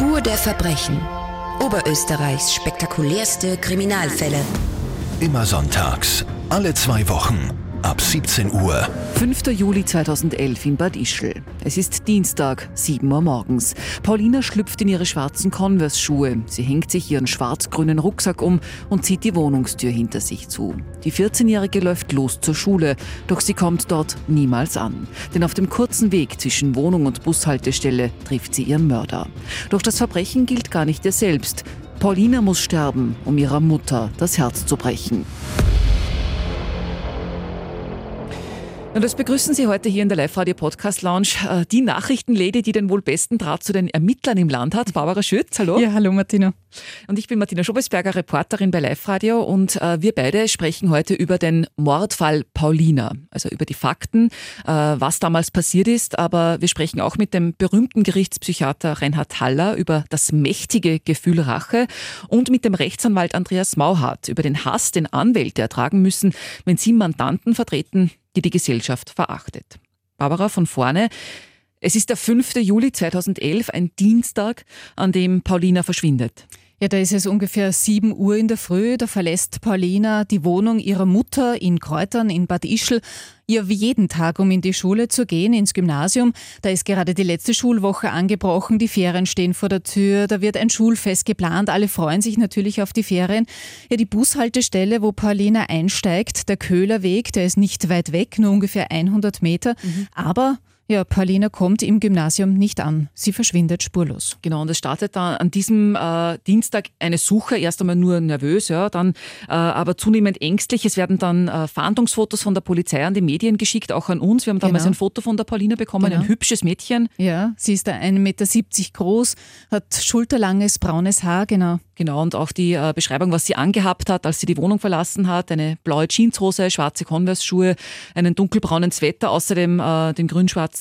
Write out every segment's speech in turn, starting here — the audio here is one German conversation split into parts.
Spur der Verbrechen. Oberösterreichs spektakulärste Kriminalfälle. Immer sonntags, alle zwei Wochen, ab 17 Uhr. 5. Juli 2011 in Bad Ischl. Es ist Dienstag, 7 Uhr morgens. Paulina schlüpft in ihre schwarzen Converse-Schuhe. Sie hängt sich ihren schwarz-grünen Rucksack um und zieht die Wohnungstür hinter sich zu. Die 14-Jährige läuft los zur Schule, doch sie kommt dort niemals an. Denn auf dem kurzen Weg zwischen Wohnung und Bushaltestelle trifft sie ihren Mörder. Doch das Verbrechen gilt gar nicht ihr selbst. Paulina muss sterben, um ihrer Mutter das Herz zu brechen. Und das begrüßen Sie heute hier in der Live-Radio-Podcast-Lounge äh, die Nachrichtenlady, die den wohl besten Draht zu den Ermittlern im Land hat, Barbara Schütz. Hallo. Ja, hallo Martina. Und ich bin Martina Schobesberger, Reporterin bei Live-Radio und äh, wir beide sprechen heute über den Mordfall Paulina, also über die Fakten, äh, was damals passiert ist, aber wir sprechen auch mit dem berühmten Gerichtspsychiater Reinhard Haller über das mächtige Gefühl Rache und mit dem Rechtsanwalt Andreas Mauhardt über den Hass, den Anwälte ertragen müssen, wenn sie Mandanten vertreten, die die Gesellschaft verachtet. Barbara von vorne. Es ist der 5. Juli 2011, ein Dienstag, an dem Paulina verschwindet. Ja, da ist es ungefähr 7 Uhr in der Früh. Da verlässt Paulina die Wohnung ihrer Mutter in Kräutern in Bad Ischl. Ja, wie jeden Tag, um in die Schule zu gehen, ins Gymnasium. Da ist gerade die letzte Schulwoche angebrochen, die Ferien stehen vor der Tür, da wird ein Schulfest geplant, alle freuen sich natürlich auf die Ferien. Ja, die Bushaltestelle, wo Paulina einsteigt, der Köhlerweg, der ist nicht weit weg, nur ungefähr 100 Meter. Mhm. Aber ja, Paulina kommt im Gymnasium nicht an. Sie verschwindet spurlos. Genau, und es startet dann an diesem äh, Dienstag eine Suche. Erst einmal nur nervös, ja, dann äh, aber zunehmend ängstlich. Es werden dann äh, Fahndungsfotos von der Polizei an die Medien geschickt, auch an uns. Wir haben damals genau. ein Foto von der Paulina bekommen, genau. ein hübsches Mädchen. Ja, sie ist da 1,70 Meter groß, hat schulterlanges braunes Haar, genau. Genau, und auch die äh, Beschreibung, was sie angehabt hat, als sie die Wohnung verlassen hat. Eine blaue Jeanshose, schwarze Converse-Schuhe, einen dunkelbraunen Sweater, außerdem äh, den grün-schwarzen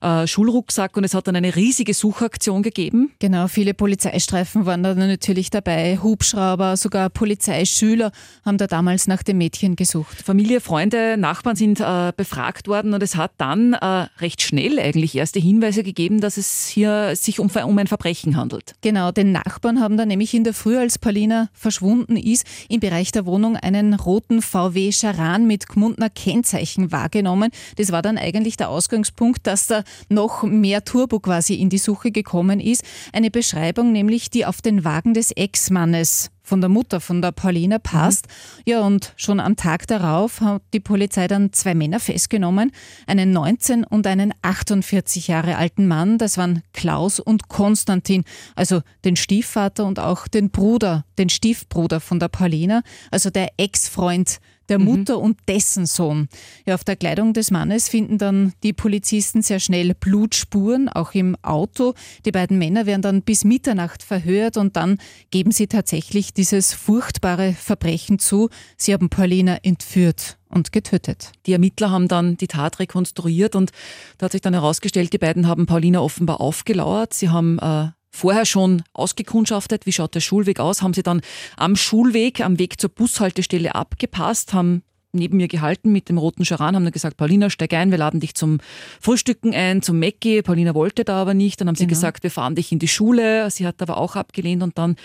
äh, Schulrucksack. Und es hat dann eine riesige Suchaktion gegeben. Genau, viele Polizeistreifen waren da natürlich dabei. Hubschrauber, sogar Polizeischüler haben da damals nach dem Mädchen gesucht. Familie, Freunde, Nachbarn sind äh, befragt worden und es hat dann äh, recht schnell eigentlich erste Hinweise gegeben, dass es hier sich um, um ein Verbrechen handelt. Genau, den Nachbarn haben da nämlich in der Früh, als Paulina verschwunden ist, im Bereich der Wohnung einen roten VW Charan mit Gmundner Kennzeichen wahrgenommen. Das war dann eigentlich der Ausgangspunkt, dass da noch mehr Turbo quasi in die Suche gekommen ist. Eine Beschreibung nämlich, die auf den Wagen des Ex-Mannes von der Mutter, von der Paulina passt. Mhm. Ja, und schon am Tag darauf hat die Polizei dann zwei Männer festgenommen, einen 19 und einen 48 Jahre alten Mann. Das waren Klaus und Konstantin, also den Stiefvater und auch den Bruder, den Stiefbruder von der Paulina, also der Ex-Freund der mhm. Mutter mhm. und dessen Sohn. Ja, auf der Kleidung des Mannes finden dann die Polizisten sehr schnell Blutspuren, auch im Auto. Die beiden Männer werden dann bis Mitternacht verhört und dann geben sie tatsächlich dieses furchtbare Verbrechen zu. Sie haben Paulina entführt und getötet. Die Ermittler haben dann die Tat rekonstruiert und da hat sich dann herausgestellt, die beiden haben Paulina offenbar aufgelauert. Sie haben äh, vorher schon ausgekundschaftet, wie schaut der Schulweg aus, haben sie dann am Schulweg, am Weg zur Bushaltestelle abgepasst, haben neben mir gehalten mit dem roten Scharan, haben dann gesagt, Paulina, steig ein, wir laden dich zum Frühstücken ein, zum Mäcki. Paulina wollte da aber nicht. Dann haben sie genau. gesagt, wir fahren dich in die Schule. Sie hat aber auch abgelehnt und dann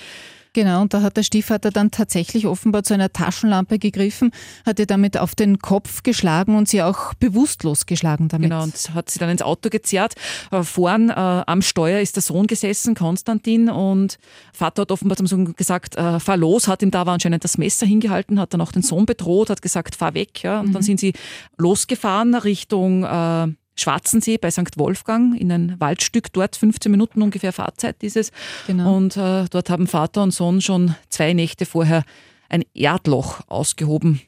Genau, und da hat der Stiefvater dann tatsächlich offenbar zu einer Taschenlampe gegriffen, hat ihr damit auf den Kopf geschlagen und sie auch bewusstlos geschlagen damit. Genau, und hat sie dann ins Auto gezerrt. Äh, vorn äh, am Steuer ist der Sohn gesessen, Konstantin, und Vater hat offenbar zum Sohn gesagt, äh, fahr los, hat ihm da aber anscheinend das Messer hingehalten, hat dann auch den Sohn bedroht, hat gesagt, fahr weg. Ja, und mhm. dann sind sie losgefahren Richtung äh, Schwarzensee bei St. Wolfgang in ein Waldstück, dort 15 Minuten ungefähr Fahrzeit dieses. Genau. Und äh, dort haben Vater und Sohn schon zwei Nächte vorher ein Erdloch ausgehoben.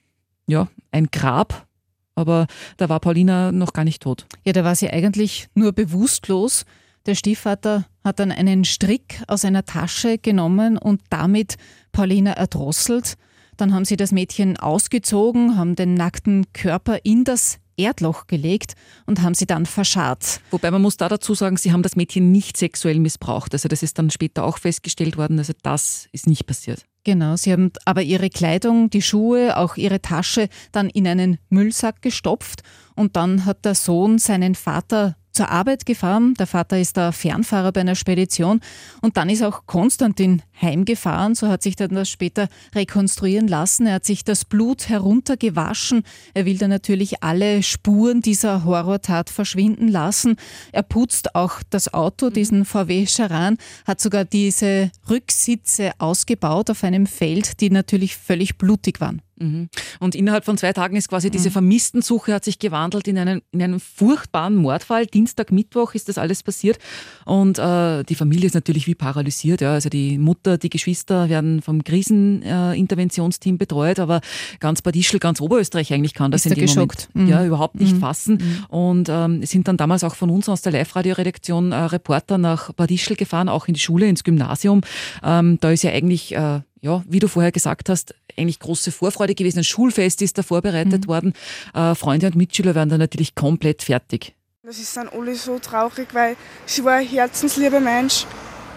Ja, ein Grab. Aber da war Paulina noch gar nicht tot. Ja, da war sie eigentlich nur bewusstlos. Der Stiefvater hat dann einen Strick aus einer Tasche genommen und damit Paulina erdrosselt. Dann haben sie das Mädchen ausgezogen, haben den nackten Körper in das Erdloch gelegt und haben sie dann verscharrt. Wobei man muss da dazu sagen, sie haben das Mädchen nicht sexuell missbraucht. Also das ist dann später auch festgestellt worden. Also das ist nicht passiert. Genau, sie haben aber ihre Kleidung, die Schuhe, auch ihre Tasche dann in einen Müllsack gestopft und dann hat der Sohn seinen Vater zur Arbeit gefahren. Der Vater ist der Fernfahrer bei einer Spedition. Und dann ist auch Konstantin heimgefahren. So hat sich dann das später rekonstruieren lassen. Er hat sich das Blut heruntergewaschen. Er will dann natürlich alle Spuren dieser Horrortat verschwinden lassen. Er putzt auch das Auto, diesen VW Charan, hat sogar diese Rücksitze ausgebaut auf einem Feld, die natürlich völlig blutig waren. Mhm. Und innerhalb von zwei Tagen ist quasi diese mhm. Vermisstensuche hat sich gewandelt in einen, in einen furchtbaren Mordfall. Dienstag, Mittwoch ist das alles passiert. Und äh, die Familie ist natürlich wie paralysiert. Ja. Also die Mutter, die Geschwister werden vom Kriseninterventionsteam äh, betreut, aber ganz Bad Ischl, ganz Oberösterreich eigentlich kann das ist in dem geschockt. Moment mhm. ja, überhaupt nicht mhm. fassen. Mhm. Und ähm, sind dann damals auch von uns aus der Live-Radio-Redaktion äh, Reporter nach Bad Ischl gefahren, auch in die Schule, ins Gymnasium. Ähm, da ist ja eigentlich äh, ja, wie du vorher gesagt hast, eigentlich große Vorfreude gewesen. Ein Schulfest ist da vorbereitet mhm. worden. Äh, Freunde und Mitschüler waren da natürlich komplett fertig. Das ist dann alle so traurig, weil sie war ein herzenslieber Mensch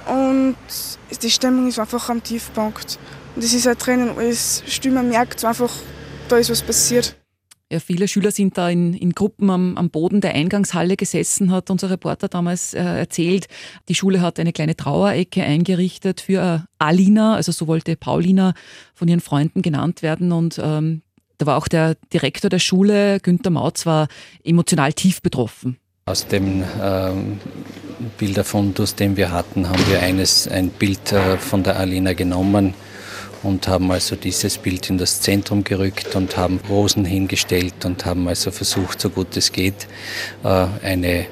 und die Stimmung ist einfach am Tiefpunkt. Und es ist halt drinnen alles still, man merkt einfach, da ist was passiert. Ja, viele Schüler sind da in, in Gruppen am, am, Boden der Eingangshalle gesessen, hat unser Reporter damals äh, erzählt. Die Schule hat eine kleine Trauerecke eingerichtet für äh, Alina, also so wollte Paulina von ihren Freunden genannt werden. Und ähm, da war auch der Direktor der Schule, Günther Mautz, war emotional tief betroffen. Aus dem ähm, Bilderfundus, den wir hatten, haben wir eines, ein Bild äh, von der Alina genommen und haben also dieses Bild in das Zentrum gerückt und haben Rosen hingestellt und haben also versucht, so gut es geht, äh, eine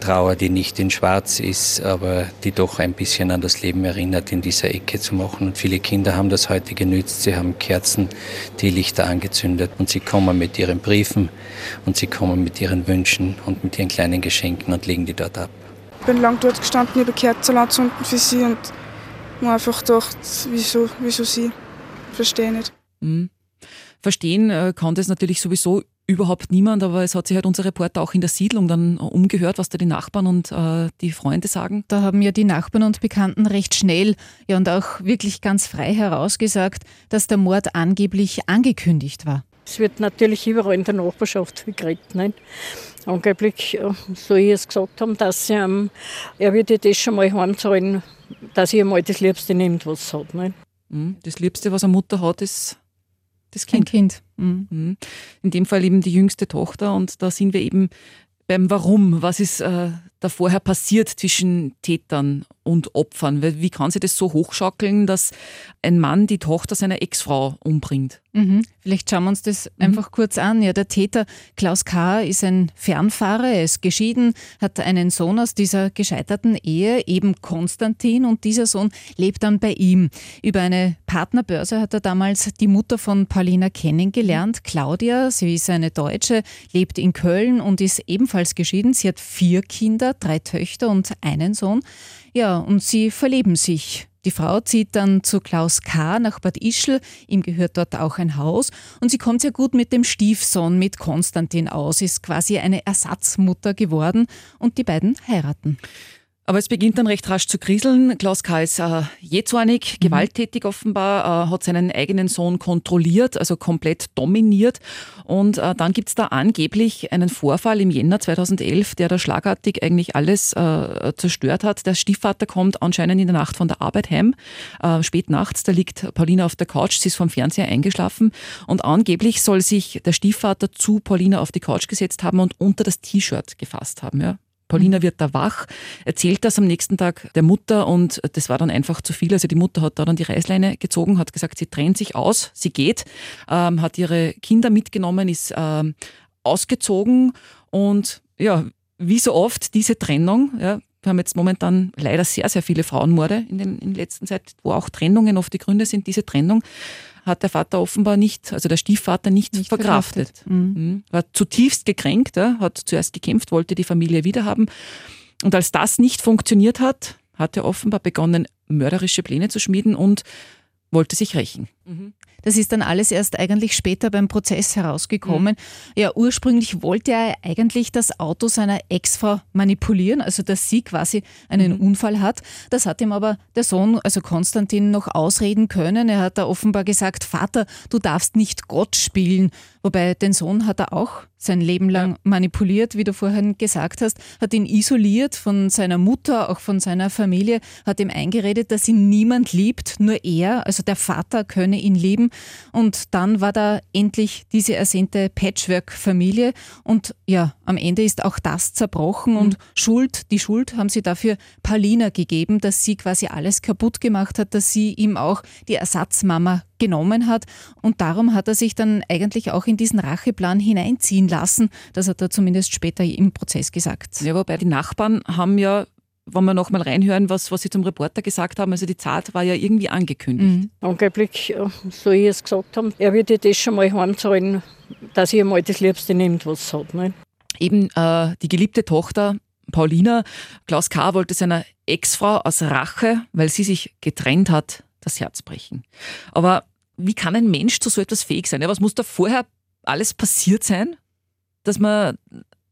Trauer, die nicht in Schwarz ist, aber die doch ein bisschen an das Leben erinnert, in dieser Ecke zu machen. Und viele Kinder haben das heute genützt. Sie haben Kerzen, die Lichter angezündet und sie kommen mit ihren Briefen und sie kommen mit ihren Wünschen und mit ihren kleinen Geschenken und legen die dort ab. Ich bin lang dort gestanden, über Kerzen anzünden für sie und man einfach gedacht, wieso, wieso sie? Verstehe nicht. Mhm. Verstehen äh, kann das natürlich sowieso überhaupt niemand, aber es hat sich halt unser Reporter auch in der Siedlung dann umgehört, was da die Nachbarn und äh, die Freunde sagen. Da haben ja die Nachbarn und Bekannten recht schnell ja und auch wirklich ganz frei herausgesagt, dass der Mord angeblich angekündigt war. Es wird natürlich überall in der Nachbarschaft geredet. Nicht? Angeblich äh, soll ich es gesagt haben, dass ähm, er würde das schon mal heimzahlen, dass ich einmal das Liebste nimmt, was es hat. Nicht? Mhm. Das Liebste, was eine Mutter hat, ist das Kind. Ein Kind. Mhm. mhm. In dem Fall eben die jüngste Tochter und da sind wir eben beim Warum. Was ist äh, da vorher passiert zwischen Tätern und Opfern? Wie kann sie das so hochschaukeln, dass ein Mann die Tochter seiner Ex-Frau umbringt? Mhm. Vielleicht schauen wir uns das mhm. einfach kurz an. Ja, der Täter Klaus K. ist ein Fernfahrer, er ist geschieden, hat einen Sohn aus dieser gescheiterten Ehe, eben Konstantin, und dieser Sohn lebt dann bei ihm. Über eine Partnerbörse hat er damals die Mutter von Paulina kennengelernt, Claudia. Sie ist eine Deutsche, lebt in Köln und ist ebenfalls geschieden. Sie hat vier Kinder, drei Töchter und einen Sohn. Ja, und sie verleben sich. Die Frau zieht dann zu Klaus K. nach Bad Ischl, ihm gehört dort auch ein Haus und sie kommt sehr gut mit dem Stiefsohn, mit Konstantin aus, ist quasi eine Ersatzmutter geworden und die beiden heiraten. Aber es beginnt dann recht rasch zu kriseln. Klaus K. ist äh, jähzornig, mhm. gewalttätig offenbar, äh, hat seinen eigenen Sohn kontrolliert, also komplett dominiert. Und äh, dann gibt es da angeblich einen Vorfall im Jänner 2011, der da schlagartig eigentlich alles äh, zerstört hat. Der Stiefvater kommt anscheinend in der Nacht von der Arbeit heim, äh, spät nachts, da liegt Paulina auf der Couch, sie ist vom Fernseher eingeschlafen und angeblich soll sich der Stiefvater zu Paulina auf die Couch gesetzt haben und unter das T-Shirt gefasst haben. Ja? Paulina wird da wach, erzählt das am nächsten Tag der Mutter und das war dann einfach zu viel. Also die Mutter hat da dann die Reißleine gezogen, hat gesagt, sie trennt sich aus, sie geht, ähm, hat ihre Kinder mitgenommen, ist ähm, ausgezogen und ja, wie so oft diese Trennung, ja, wir haben jetzt momentan leider sehr, sehr viele Frauenmorde in, den, in letzter Zeit, wo auch Trennungen oft die Gründe sind, diese Trennung hat der Vater offenbar nicht, also der Stiefvater nicht, nicht verkraftet. verkraftet. Mhm. mhm. War zutiefst gekränkt, hat zuerst gekämpft, wollte die Familie wiederhaben. Und als das nicht funktioniert hat, hat er offenbar begonnen, mörderische Pläne zu schmieden und wollte sich rächen. Das ist dann alles erst eigentlich später beim Prozess herausgekommen. Mhm. Ja, ursprünglich wollte er eigentlich das Auto seiner Ex-Frau manipulieren, also dass sie quasi einen mhm. Unfall hat. Das hat ihm aber der Sohn, also Konstantin, noch ausreden können. Er hat da offenbar gesagt, Vater, du darfst nicht Gott spielen. Wobei den Sohn hat er auch sein Leben lang ja. manipuliert, wie du vorhin gesagt hast, hat ihn isoliert von seiner Mutter, auch von seiner Familie, hat ihm eingeredet, dass ihn niemand liebt, nur er, also der Vater könne ihn lieben. Und dann war da endlich diese ersehnte Patchwork-Familie und ja, am Ende ist auch das zerbrochen mhm. und Schuld, die Schuld haben sie dafür Paulina gegeben, dass sie quasi alles kaputt gemacht hat, dass sie ihm auch die Ersatzmama genommen hat. Und darum hat er sich dann eigentlich auch in diesen Racheplan hineinziehen lassen. Das hat er zumindest später im Prozess gesagt. Ja, wobei die Nachbarn haben ja wenn wir nochmal reinhören, was, was Sie zum Reporter gesagt haben, also die Tat war ja irgendwie angekündigt. Mhm. Angeblich soll ich es gesagt haben, er würde das schon mal heimzahlen, dass ich einmal das Liebste nimmt, was es hat. Ne? Eben äh, die geliebte Tochter Paulina, Klaus K. wollte seiner Ex-Frau aus Rache, weil sie sich getrennt hat, das Herz brechen. Aber wie kann ein Mensch zu so etwas fähig sein? Was muss da vorher alles passiert sein, dass man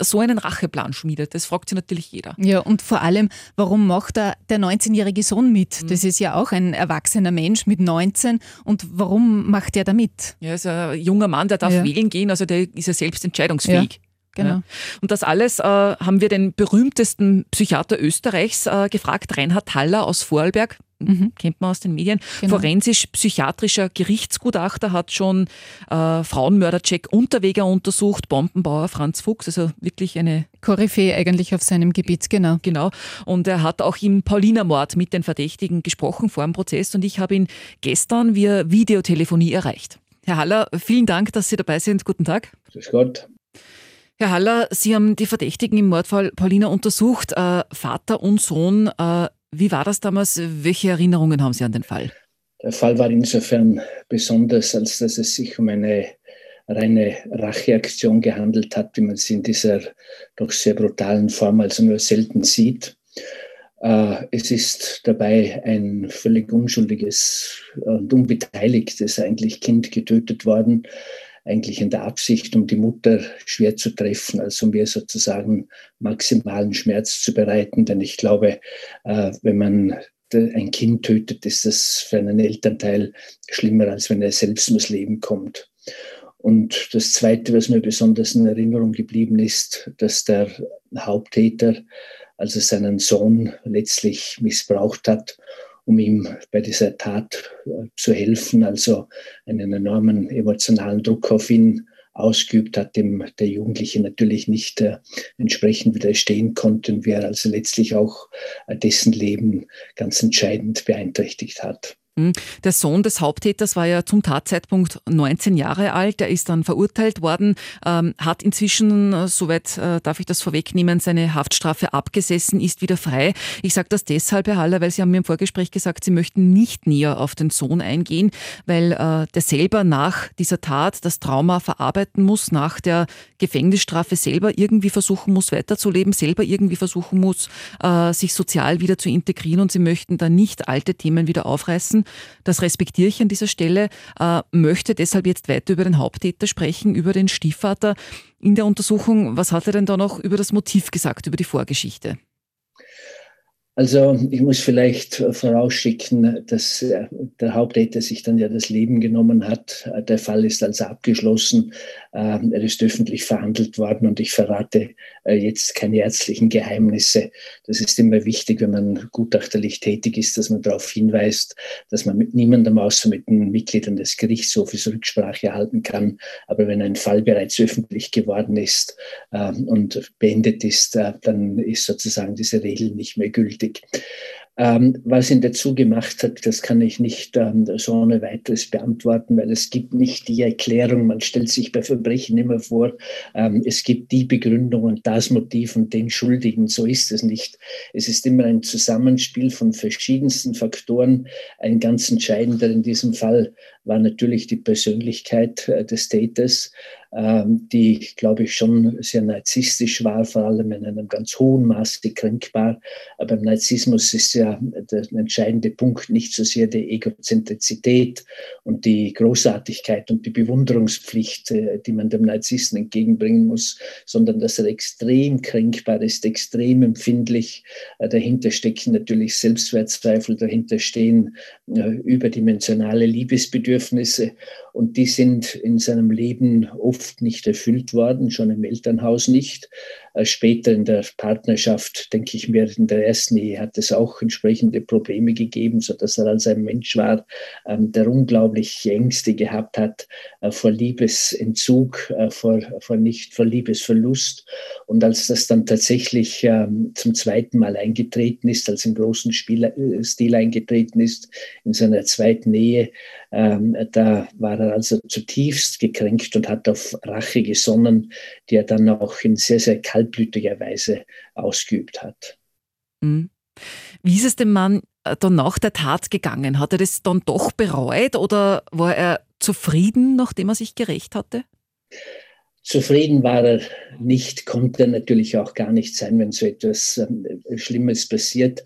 so einen Racheplan schmiedet? Das fragt sich natürlich jeder. Ja, und vor allem, warum macht da der 19-jährige Sohn mit? Mhm. Das ist ja auch ein erwachsener Mensch mit 19. Und warum macht er da mit? Ja, ist ein junger Mann, der darf ja. wählen gehen, also der ist ja selbst entscheidungsfähig. Ja. Genau. Ja. Und das alles äh, haben wir den berühmtesten Psychiater Österreichs äh, gefragt, Reinhard Haller aus Vorarlberg. Mhm. Kennt man aus den Medien. Genau. Forensisch-psychiatrischer Gerichtsgutachter hat schon äh, Frauenmörder Jack Unterweger untersucht, Bombenbauer Franz Fuchs, also wirklich eine Koryphäe eigentlich auf seinem Gebiet, genau. Genau. Und er hat auch im Paulina-Mord mit den Verdächtigen gesprochen vor dem Prozess und ich habe ihn gestern via Videotelefonie erreicht. Herr Haller, vielen Dank, dass Sie dabei sind. Guten Tag. Grüß Gott. Herr Haller, Sie haben die Verdächtigen im Mordfall Paulina untersucht, äh, Vater und Sohn. Äh, wie war das damals? Welche Erinnerungen haben Sie an den Fall? Der Fall war insofern besonders, als dass es sich um eine reine Racheaktion gehandelt hat, wie man sie in dieser doch sehr brutalen Form also nur selten sieht. Äh, es ist dabei ein völlig unschuldiges und unbeteiligtes eigentlich Kind getötet worden, eigentlich in der Absicht, um die Mutter schwer zu treffen, also um ihr sozusagen maximalen Schmerz zu bereiten. Denn ich glaube, äh, wenn man ein Kind tötet, ist das für einen Elternteil schlimmer, als wenn er selbst ums Leben kommt. Und das Zweite, was mir besonders in Erinnerung geblieben ist, dass der Haupttäter also seinen Sohn letztlich missbraucht hat um ihm bei dieser Tat äh, zu helfen, also einen enormen emotionalen Druck auf ihn ausgeübt hat, dem der Jugendliche natürlich nicht äh, entsprechend widerstehen konnte und wer also letztlich auch äh, dessen Leben ganz entscheidend beeinträchtigt hat. Der Sohn des Haupttäters war ja zum Tatzeitpunkt 19 Jahre alt. Er ist dann verurteilt worden, ähm, hat inzwischen, äh, soweit äh, darf ich das vorwegnehmen, seine Haftstrafe abgesessen, ist wieder frei. Ich sage das deshalb, Herr Haller, weil Sie haben mir im Vorgespräch gesagt, Sie möchten nicht näher auf den Sohn eingehen, weil äh, der selber nach dieser Tat das Trauma verarbeiten muss, nach der Gefängnisstrafe selber irgendwie versuchen muss, weiterzuleben, selber irgendwie versuchen muss, äh, sich sozial wieder zu integrieren und Sie möchten da nicht alte Themen wieder aufreißen. Das respektiere ich an dieser Stelle, äh, möchte deshalb jetzt weiter über den Haupttäter sprechen, über den Stiefvater. In der Untersuchung, was hat er denn da noch über das Motiv gesagt, über die Vorgeschichte? Also ich muss vielleicht vorausschicken, dass äh, der Haupttäter sich dann ja das Leben genommen hat. Der Fall ist also abgeschlossen. Ähm, er ist öffentlich verhandelt worden und ich verrate äh, jetzt keine ärztlichen Geheimnisse. Das ist immer wichtig, wenn man gutachterlich tätig ist, dass man darauf hinweist, dass man mit niemandem außer mit den Mitgliedern des Gerichtshofes Rücksprache halten kann. Aber wenn ein Fall bereits öffentlich geworden ist ähm, und beendet ist, äh, dann ist sozusagen diese Regel nicht mehr gültig. Ähm, was ihn dazu gemacht hat, das kann ich nicht ähm, so ohne weiteres beantworten, weil es gibt nicht die Erklärung, man stellt sich bei Verbrechen immer vor, ähm, es gibt die Begründung und das Motiv und den Schuldigen. So ist es nicht. Es ist immer ein Zusammenspiel von verschiedensten Faktoren. Ein ganz entscheidender in diesem Fall war natürlich die Persönlichkeit äh, des Täters. Ähm, die, glaube ich, schon sehr narzisstisch war, vor allem in einem ganz hohen Maße kränkbar. Aber beim Narzissmus ist ja der entscheidende Punkt nicht so sehr die Egozentrizität und die Großartigkeit und die Bewunderungspflicht, äh, die man dem Narzissten entgegenbringen muss, sondern dass er extrem kränkbar ist, extrem empfindlich. Äh, dahinter stecken natürlich Selbstwertzweifel, dahinter stehen äh, überdimensionale Liebesbedürfnisse und die sind in seinem Leben oft nicht erfüllt worden, schon im Elternhaus nicht. Äh, später in der Partnerschaft, denke ich mir, in der ersten Ehe hat es auch entsprechende Probleme gegeben, sodass er als ein Mensch war, ähm, der unglaublich Ängste gehabt hat äh, vor Liebesentzug, äh, vor, vor nicht vor Liebesverlust. Und als das dann tatsächlich ähm, zum zweiten Mal eingetreten ist, als im großen Stil eingetreten ist, in seiner zweiten Ehe, ähm, da war er also zutiefst gekränkt und hat auf Rache gesonnen, die er dann auch in sehr, sehr kaltblütiger Weise ausgeübt hat. Mhm. Wie ist es dem Mann äh, dann nach der Tat gegangen? Hat er das dann doch bereut oder war er zufrieden, nachdem er sich gerecht hatte? Zufrieden war er nicht, konnte er natürlich auch gar nicht sein, wenn so etwas ähm, Schlimmes passiert.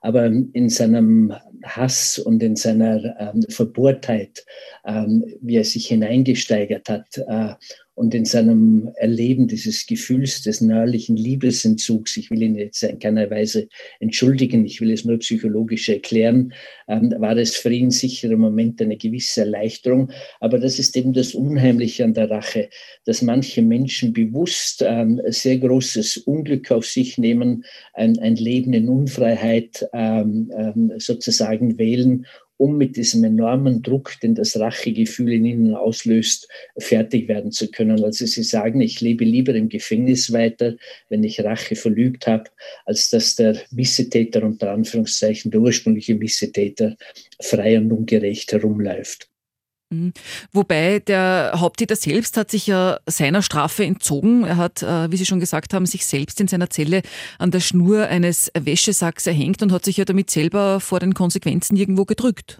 Aber in seinem Hass und in seiner ähm, Verbohrtheit, ähm, wie er sich hineingesteigert hat äh, und in seinem Erleben dieses Gefühls des neuerlichen Liebesentzugs, ich will ihn jetzt in keiner Weise entschuldigen, ich will es nur psychologisch erklären, ähm, war es für ihn sicher im Moment eine gewisse Erleichterung. Aber das ist eben das Unheimliche an der Rache, dass manche Menschen bewusst ähm, sehr großes Unglück auf sich nehmen, ein, ein Leben in Unfreiheit ähm sozusagen wählen um mit diesem enormen Druck, den das Rachegefühl in ihnen auslöst, fertig werden zu können. Also sie sagen, ich lebe lieber im Gefängnis weiter, wenn ich Rache verlügt habe, als dass der Missetäter unter Anführungszeichen, der ursprüngliche Missetäter, frei und ungerecht herumläuft. Mhm. Wobei der Haupttäter selbst hat sich ja seiner Strafe entzogen. Er hat, äh, wie Sie schon gesagt haben, sich selbst in seiner Zelle an der Schnur eines Wäschesacks erhängt und hat sich ja damit selber vor den Konsequenzen irgendwo gedrückt.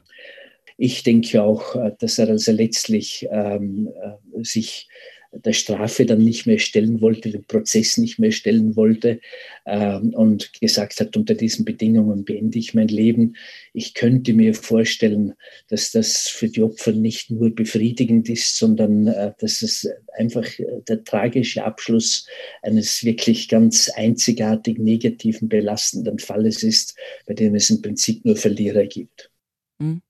Ich denke auch, äh, dass er also letztlich ähm, äh, sich der Strafe dann nicht mehr stellen wollte, den Prozess nicht mehr stellen wollte ähm, und gesagt hat, unter diesen Bedingungen beende ich mein Leben. Ich könnte mir vorstellen, dass das für die Opfer nicht nur befriedigend ist, sondern äh, dass es einfach der tragische Abschluss eines wirklich ganz einzigartig negativen, belastenden Falles ist, bei dem es im Prinzip nur Verlierer gibt. Mhm.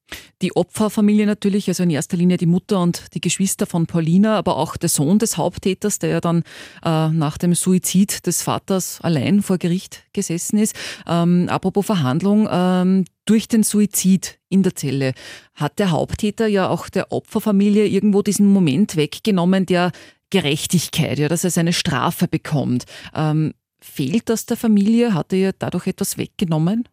Die Opferfamilie natürlich, also in erster Linie die Mutter und die Geschwister von Paulina, aber auch der Sohn des Haupttäters, der ja dann äh, nach dem Suizid des Vaters allein vor Gericht gesessen ist. Ähm, apropos Verhandlung, ähm, durch den Suizid in der Zelle hat der Haupttäter ja auch der Opferfamilie irgendwo diesen Moment weggenommen der Gerechtigkeit, ja, dass er seine Strafe bekommt. Ähm, fehlt das der Familie? Hat er ja dadurch etwas weggenommen?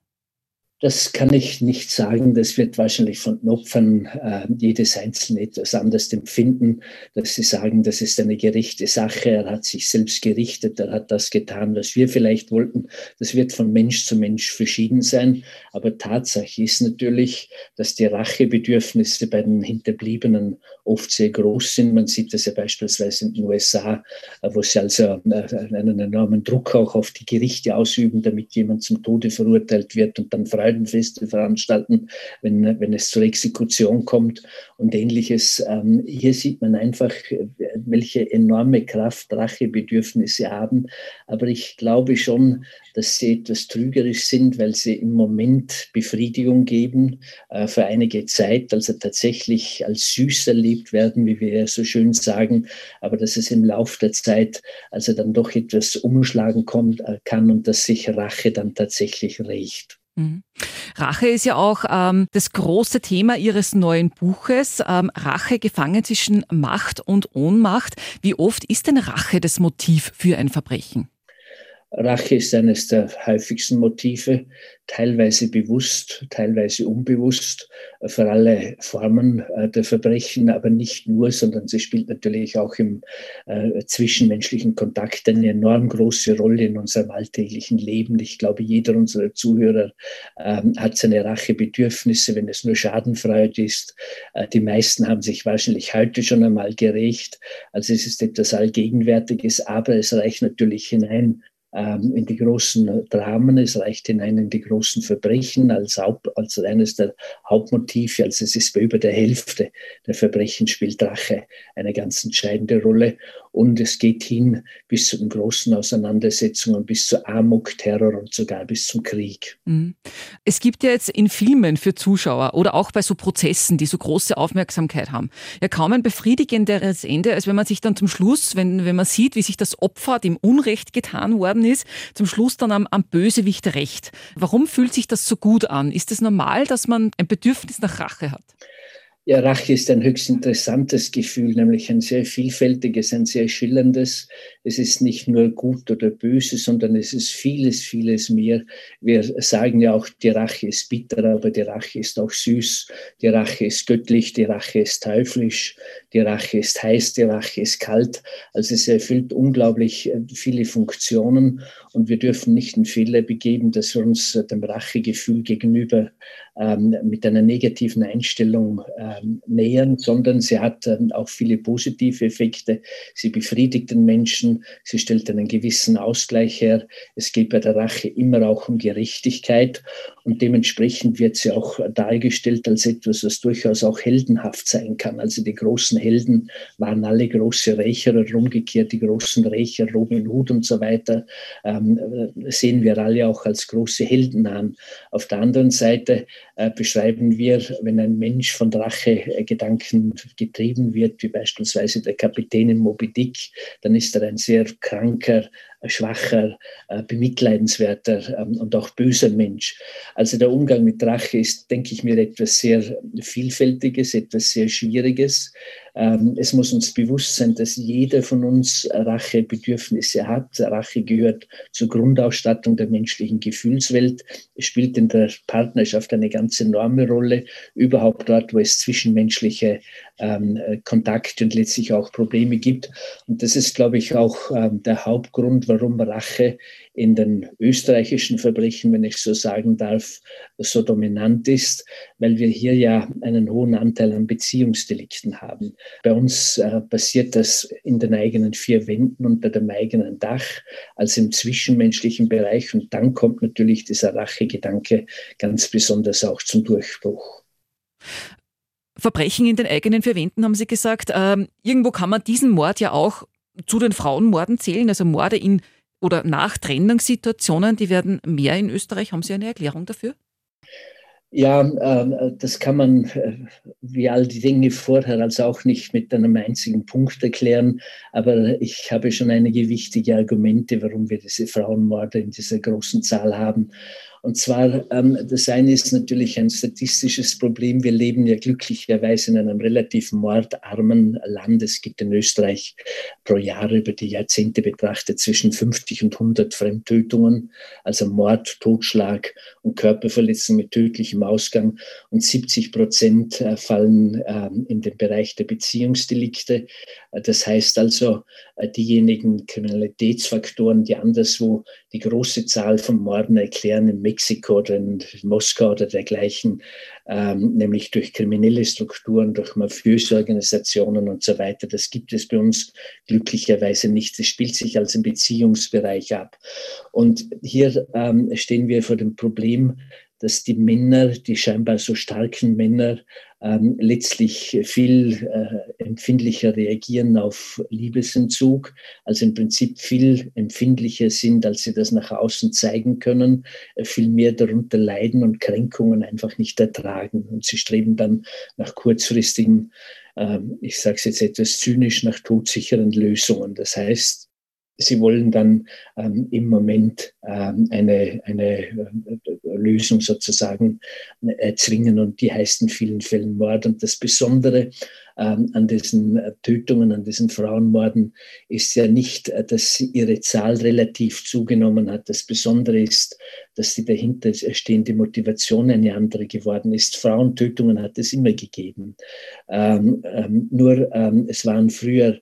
Das kann ich nicht sagen. Das wird wahrscheinlich von den Opfern äh, jedes Einzelne etwas anders empfinden, dass sie sagen, das ist eine gerechte Sache. Er hat sich selbst gerichtet, er hat das getan, was wir vielleicht wollten. Das wird von Mensch zu Mensch verschieden sein. Aber Tatsache ist natürlich, dass die Rachebedürfnisse bei den Hinterbliebenen oft sehr groß sind. Man sieht das ja beispielsweise in den USA, äh, wo sie also äh, einen enormen Druck auch auf die Gerichte ausüben, damit jemand zum Tode verurteilt wird und dann frei Freudenfeste veranstalten, wenn, wenn es zur Exekution kommt und ähnliches. Ähm, hier sieht man einfach, welche enorme Kraft Rachebedürfnisse haben. Aber ich glaube schon, dass sie etwas trügerisch sind, weil sie im Moment Befriedigung geben äh, für einige Zeit, also tatsächlich als süß erlebt werden, wie wir ja so schön sagen, aber dass es im Laufe der Zeit also dann doch etwas umschlagen kommt, äh, kann und dass sich Rache dann tatsächlich rächt. Mhm. Rache ist ja auch ähm, das große Thema Ihres neuen Buches. Ähm, Rache gefangen zwischen Macht und Ohnmacht. Wie oft ist denn Rache das Motiv für ein Verbrechen? Rache ist eines der häufigsten Motive, teilweise bewusst, teilweise unbewusst, für alle Formen äh, der Verbrechen, aber nicht nur, sondern sie spielt natürlich auch im äh, zwischenmenschlichen Kontakt eine enorm große Rolle in unserem alltäglichen Leben. Ich glaube, jeder unserer Zuhörer ähm, hat seine Rachebedürfnisse, wenn es nur Schadenfreude ist. Äh, die meisten haben sich wahrscheinlich heute schon einmal gerecht. Also es ist etwas Allgegenwärtiges, aber es reicht natürlich hinein in die großen Dramen, es reicht hinein in die großen Verbrechen als, Haupt, als eines der Hauptmotive. Also es ist bei über der Hälfte der Verbrechen spielt Rache eine ganz entscheidende Rolle und es geht hin bis zu den großen Auseinandersetzungen, bis zu Amok, Terror und sogar bis zum Krieg. Mhm. Es gibt ja jetzt in Filmen für Zuschauer oder auch bei so Prozessen, die so große Aufmerksamkeit haben, ja kaum ein befriedigenderes Ende, als wenn man sich dann zum Schluss, wenn, wenn man sieht, wie sich das Opfer dem Unrecht getan worden ist, zum Schluss dann am, am Bösewicht recht. Warum fühlt sich das so gut an? Ist es normal, dass man ein Bedürfnis nach Rache hat? Ja, Rache ist ein höchst interessantes Gefühl, nämlich ein sehr vielfältiges, ein sehr schillerndes. Es ist nicht nur gut oder böse, sondern es ist vieles, vieles mehr. Wir sagen ja auch, die Rache ist bitter, aber die Rache ist auch süß. Die Rache ist göttlich, die Rache ist teuflisch, die Rache ist heiß, die Rache ist kalt. Also es erfüllt unglaublich äh, viele Funktionen und wir dürfen nicht den Fehler begeben, dass wir uns dem Rachegefühl gegenüber ähm, mit einer negativen Einstellung ähm, nähern, sondern sie hat ähm, auch viele positive Effekte. Sie befriedigt den Menschen, sie stellt einen gewissen Ausgleich her. Es geht bei der Rache immer auch um Gerechtigkeit und dementsprechend wird sie auch dargestellt als etwas, was durchaus auch heldenhaft sein kann. Also die großen Helden waren alle große Rächer oder umgekehrt die großen Rächer, Robin Hood und so weiter, ähm, sehen wir alle auch als große Helden an. Auf der anderen Seite beschreiben wir, wenn ein Mensch von Rachegedanken getrieben wird, wie beispielsweise der Kapitän in Moby Dick, dann ist er ein sehr kranker, schwacher, äh, bemitleidenswerter ähm, und auch böser Mensch. Also der Umgang mit Rache ist, denke ich mir, etwas sehr Vielfältiges, etwas sehr Schwieriges. Ähm, es muss uns bewusst sein, dass jeder von uns Rachebedürfnisse hat. Rache gehört zur Grundausstattung der menschlichen Gefühlswelt. Es spielt in der Partnerschaft eine ganz enorme Rolle, überhaupt dort, wo es zwischenmenschliche ähm, Kontakte und letztlich auch Probleme gibt. Und das ist, glaube ich, auch ähm, der Hauptgrund, warum Rache in den österreichischen Verbrechen, wenn ich so sagen darf, so dominant ist, weil wir hier ja einen hohen Anteil an Beziehungsdelikten haben. Bei uns äh, passiert das in den eigenen vier Wänden unter dem eigenen Dach, also im zwischenmenschlichen Bereich. Und dann kommt natürlich dieser Rachegedanke ganz besonders auch zum Durchbruch. Verbrechen in den eigenen vier Wänden, haben Sie gesagt. Ähm, irgendwo kann man diesen Mord ja auch zu den Frauenmorden zählen, also Morde in oder nach Trennungssituationen, die werden mehr in Österreich. Haben Sie eine Erklärung dafür? Ja, äh, das kann man äh, wie all die Dinge vorher also auch nicht mit einem einzigen Punkt erklären. Aber ich habe schon einige wichtige Argumente, warum wir diese Frauenmorde in dieser großen Zahl haben. Und zwar, ähm, das eine ist natürlich ein statistisches Problem. Wir leben ja glücklicherweise in einem relativ mordarmen Land. Es gibt in Österreich pro Jahr über die Jahrzehnte betrachtet zwischen 50 und 100 Fremdtötungen, also Mord, Totschlag und Körperverletzung mit tödlichem Ausgang. Und 70 Prozent äh, fallen ähm, in den Bereich der Beziehungsdelikte. Das heißt also, äh, diejenigen Kriminalitätsfaktoren, die anderswo die große Zahl von Morden erklären, in Mexiko oder in Moskau oder dergleichen, ähm, nämlich durch kriminelle Strukturen, durch mafiöse Organisationen und so weiter. Das gibt es bei uns glücklicherweise nicht. Es spielt sich als im Beziehungsbereich ab. Und hier ähm, stehen wir vor dem Problem, dass die Männer, die scheinbar so starken Männer, ähm, letztlich viel äh, empfindlicher reagieren auf Liebesentzug, also im Prinzip viel empfindlicher sind, als sie das nach außen zeigen können, äh, viel mehr darunter leiden und Kränkungen einfach nicht ertragen. Und sie streben dann nach kurzfristigen, äh, ich sage es jetzt etwas zynisch, nach todsicheren Lösungen. Das heißt, Sie wollen dann ähm, im Moment ähm, eine, eine äh, Lösung sozusagen erzwingen und die heißt in vielen Fällen Mord. Und das Besondere ähm, an diesen Tötungen, an diesen Frauenmorden ist ja nicht, äh, dass ihre Zahl relativ zugenommen hat. Das Besondere ist, dass die dahinterstehende Motivation eine andere geworden ist. Frauentötungen hat es immer gegeben. Ähm, ähm, nur ähm, es waren früher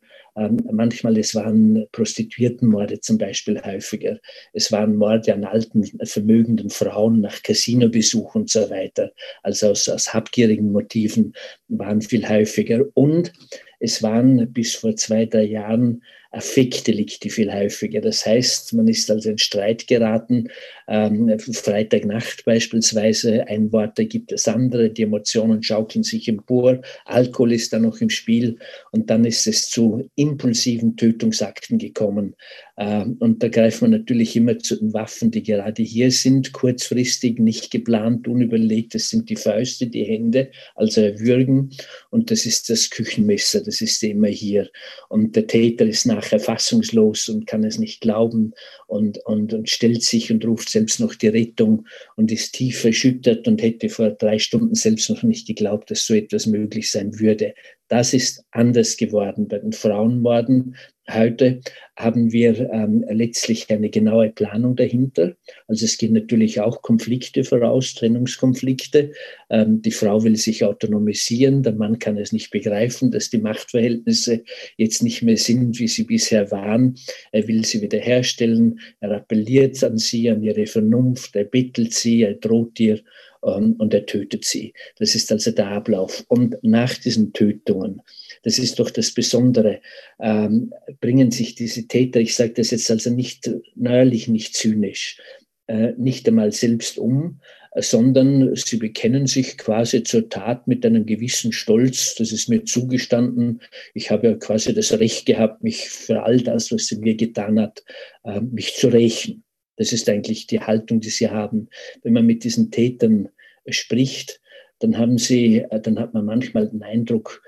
manchmal, es waren Prostituiertenmorde zum Beispiel häufiger. Es waren Morde an alten, vermögenden Frauen nach Casinobesuch und so weiter. Also aus, aus habgierigen Motiven waren viel häufiger. Und es waren bis vor zwei, drei Jahren Affektdelikte viel häufiger. Das heißt, man ist also in Streit geraten, ähm, Freitagnacht beispielsweise, ein Wort ergibt das andere, die Emotionen schaukeln sich empor, Alkohol ist da noch im Spiel und dann ist es zu impulsiven Tötungsakten gekommen. Ähm, und da greift man natürlich immer zu den Waffen, die gerade hier sind, kurzfristig, nicht geplant, unüberlegt. Das sind die Fäuste, die Hände, also Würgen. Und das ist das Küchenmesser, das ist immer hier. Und der Täter ist nachher fassungslos und kann es nicht glauben und, und, und stellt sich und ruft selbst noch die Rettung und ist tief erschüttert und hätte vor drei Stunden selbst noch nicht geglaubt, dass so etwas möglich sein würde. Das ist anders geworden bei den Frauenmorden. Heute haben wir ähm, letztlich eine genaue Planung dahinter. Also es gehen natürlich auch Konflikte voraus, Trennungskonflikte. Ähm, die Frau will sich autonomisieren, der Mann kann es nicht begreifen, dass die Machtverhältnisse jetzt nicht mehr sind, wie sie bisher waren. Er will sie wiederherstellen, er appelliert an sie, an ihre Vernunft, er bettelt sie, er droht ihr ähm, und er tötet sie. Das ist also der Ablauf. Und nach diesen Tötungen, das ist doch das Besondere, ähm, bringen sich diese Täter, ich sage das jetzt also nicht neuerlich, nicht zynisch, äh, nicht einmal selbst um, sondern sie bekennen sich quasi zur Tat mit einem gewissen Stolz. Das ist mir zugestanden. Ich habe ja quasi das Recht gehabt, mich für all das, was sie mir getan hat, äh, mich zu rächen. Das ist eigentlich die Haltung, die sie haben. Wenn man mit diesen Tätern spricht, dann haben sie, äh, dann hat man manchmal den Eindruck, ähm,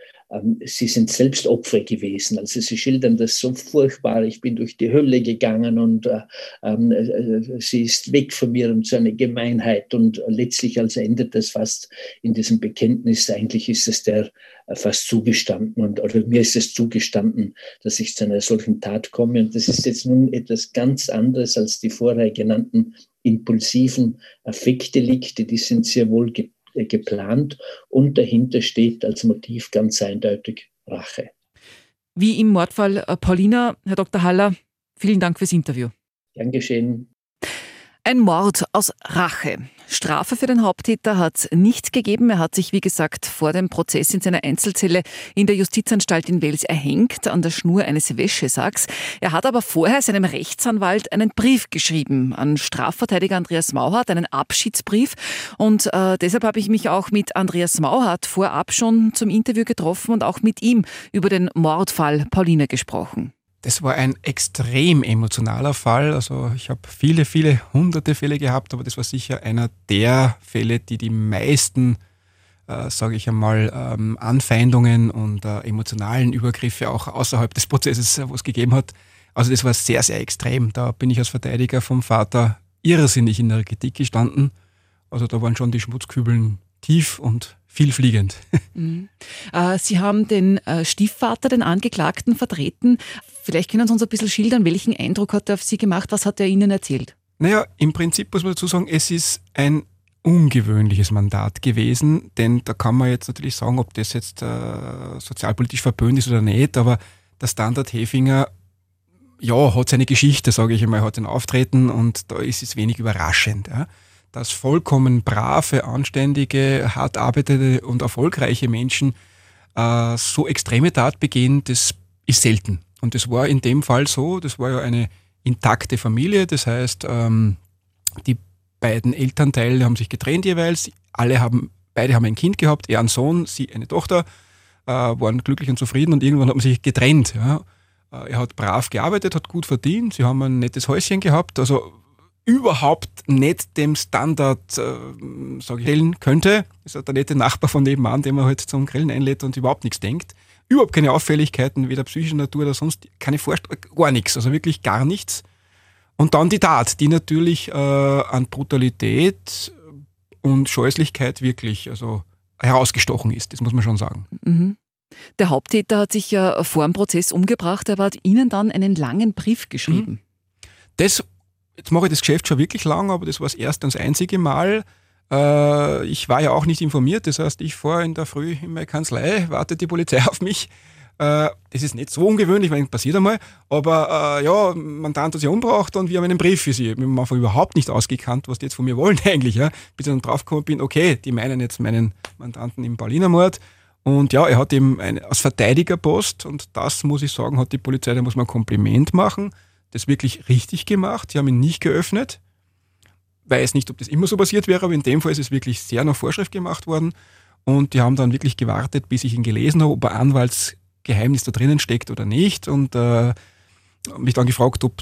sie sind selbst Opfer gewesen. Also sie schildern das so furchtbar. Ich bin durch die Hölle gegangen und äh, ähm, äh, sie ist weg von mir und so eine Gemeinheit. Und letztlich also endet das fast in diesem Bekenntnis. Eigentlich ist es der äh, fast zugestanden und oder mir ist es zugestanden, dass ich zu einer solchen Tat komme. Und das ist jetzt nun etwas ganz anderes als die vorher genannten impulsiven Affektdelikte. Die sind sehr wohl geprägt äh, geplant und dahinter steht als Motiv ganz eindeutig Rache. Wie im Mordfall äh, Paulina, Herr Dr. Haller, vielen Dank fürs Interview. Gern geschehen. Ein Mord aus Rache. Strafe für den Haupttäter hat es nicht gegeben. Er hat sich, wie gesagt, vor dem Prozess in seiner Einzelzelle in der Justizanstalt in Wels erhängt, an der Schnur eines Wäschesacks. Er hat aber vorher seinem Rechtsanwalt einen Brief geschrieben an Strafverteidiger Andreas Mauhardt, einen Abschiedsbrief. Und äh, deshalb habe ich mich auch mit Andreas Mauhardt vorab schon zum Interview getroffen und auch mit ihm über den Mordfall Pauline gesprochen. Das war ein extrem emotionaler Fall. Also ich habe viele, viele hunderte Fälle gehabt, aber das war sicher einer der Fälle, die die meisten, äh, sage ich einmal, ähm, Anfeindungen und äh, emotionalen Übergriffe auch außerhalb des Prozesses, äh, wo es gegeben hat. Also das war sehr, sehr extrem. Da bin ich als Verteidiger vom Vater irrsinnig in der Kritik gestanden. Also da waren schon die Schmutzkübeln tief und vielfliegend. Mhm. Äh, Sie haben den äh, Stiefvater, den Angeklagten, vertreten. Vielleicht können Sie uns ein bisschen schildern, welchen Eindruck hat er auf Sie gemacht? Was hat er Ihnen erzählt? Naja, im Prinzip muss man dazu sagen, es ist ein ungewöhnliches Mandat gewesen, denn da kann man jetzt natürlich sagen, ob das jetzt äh, sozialpolitisch verböhnt ist oder nicht, aber der Standard Hefinger ja, hat seine Geschichte, sage ich einmal, hat ein Auftreten und da ist es wenig überraschend. Ja dass vollkommen brave, anständige, hart arbeitende und erfolgreiche Menschen äh, so extreme Tat begehen, das ist selten. Und das war in dem Fall so, das war ja eine intakte Familie, das heißt, ähm, die beiden Elternteile haben sich getrennt jeweils, alle haben, beide haben ein Kind gehabt, er einen Sohn, sie eine Tochter, äh, waren glücklich und zufrieden und irgendwann hat man sich getrennt. Ja. Äh, er hat brav gearbeitet, hat gut verdient, sie haben ein nettes Häuschen gehabt, also überhaupt nicht dem Standard, äh, ich, stellen könnte. Ist halt der nette Nachbar von nebenan, den man halt zum Grillen einlädt und überhaupt nichts denkt. Überhaupt keine Auffälligkeiten, weder psychischer Natur oder sonst, keine Vorstellung, gar nichts, also wirklich gar nichts. Und dann die Tat, die natürlich äh, an Brutalität und Scheußlichkeit wirklich also herausgestochen ist, das muss man schon sagen. Mhm. Der Haupttäter hat sich ja vor dem Prozess umgebracht, er hat Ihnen dann einen langen Brief geschrieben. Mhm. Das, jetzt mache ich das Geschäft schon wirklich lang, aber das war das erste und das einzige Mal. Äh, ich war ja auch nicht informiert, das heißt, ich fahre in der Früh in meine Kanzlei, wartet die Polizei auf mich. Äh, das ist nicht so ungewöhnlich, weil passiert einmal, aber äh, ja, Mandant hat sich umgebracht und wir haben einen Brief für sie. Wir haben einfach überhaupt nicht ausgekannt, was die jetzt von mir wollen eigentlich. Ja. Bis ich dann draufgekommen bin, okay, die meinen jetzt meinen Mandanten im Pauliner-Mord. Und ja, er hat eben eine, als Verteidigerpost und das muss ich sagen, hat die Polizei, da muss man ein Kompliment machen, das wirklich richtig gemacht. Sie haben ihn nicht geöffnet. Weiß nicht, ob das immer so passiert wäre, aber in dem Fall ist es wirklich sehr nach Vorschrift gemacht worden. Und die haben dann wirklich gewartet, bis ich ihn gelesen habe, ob ein Anwaltsgeheimnis da drinnen steckt oder nicht. Und äh, mich dann gefragt, ob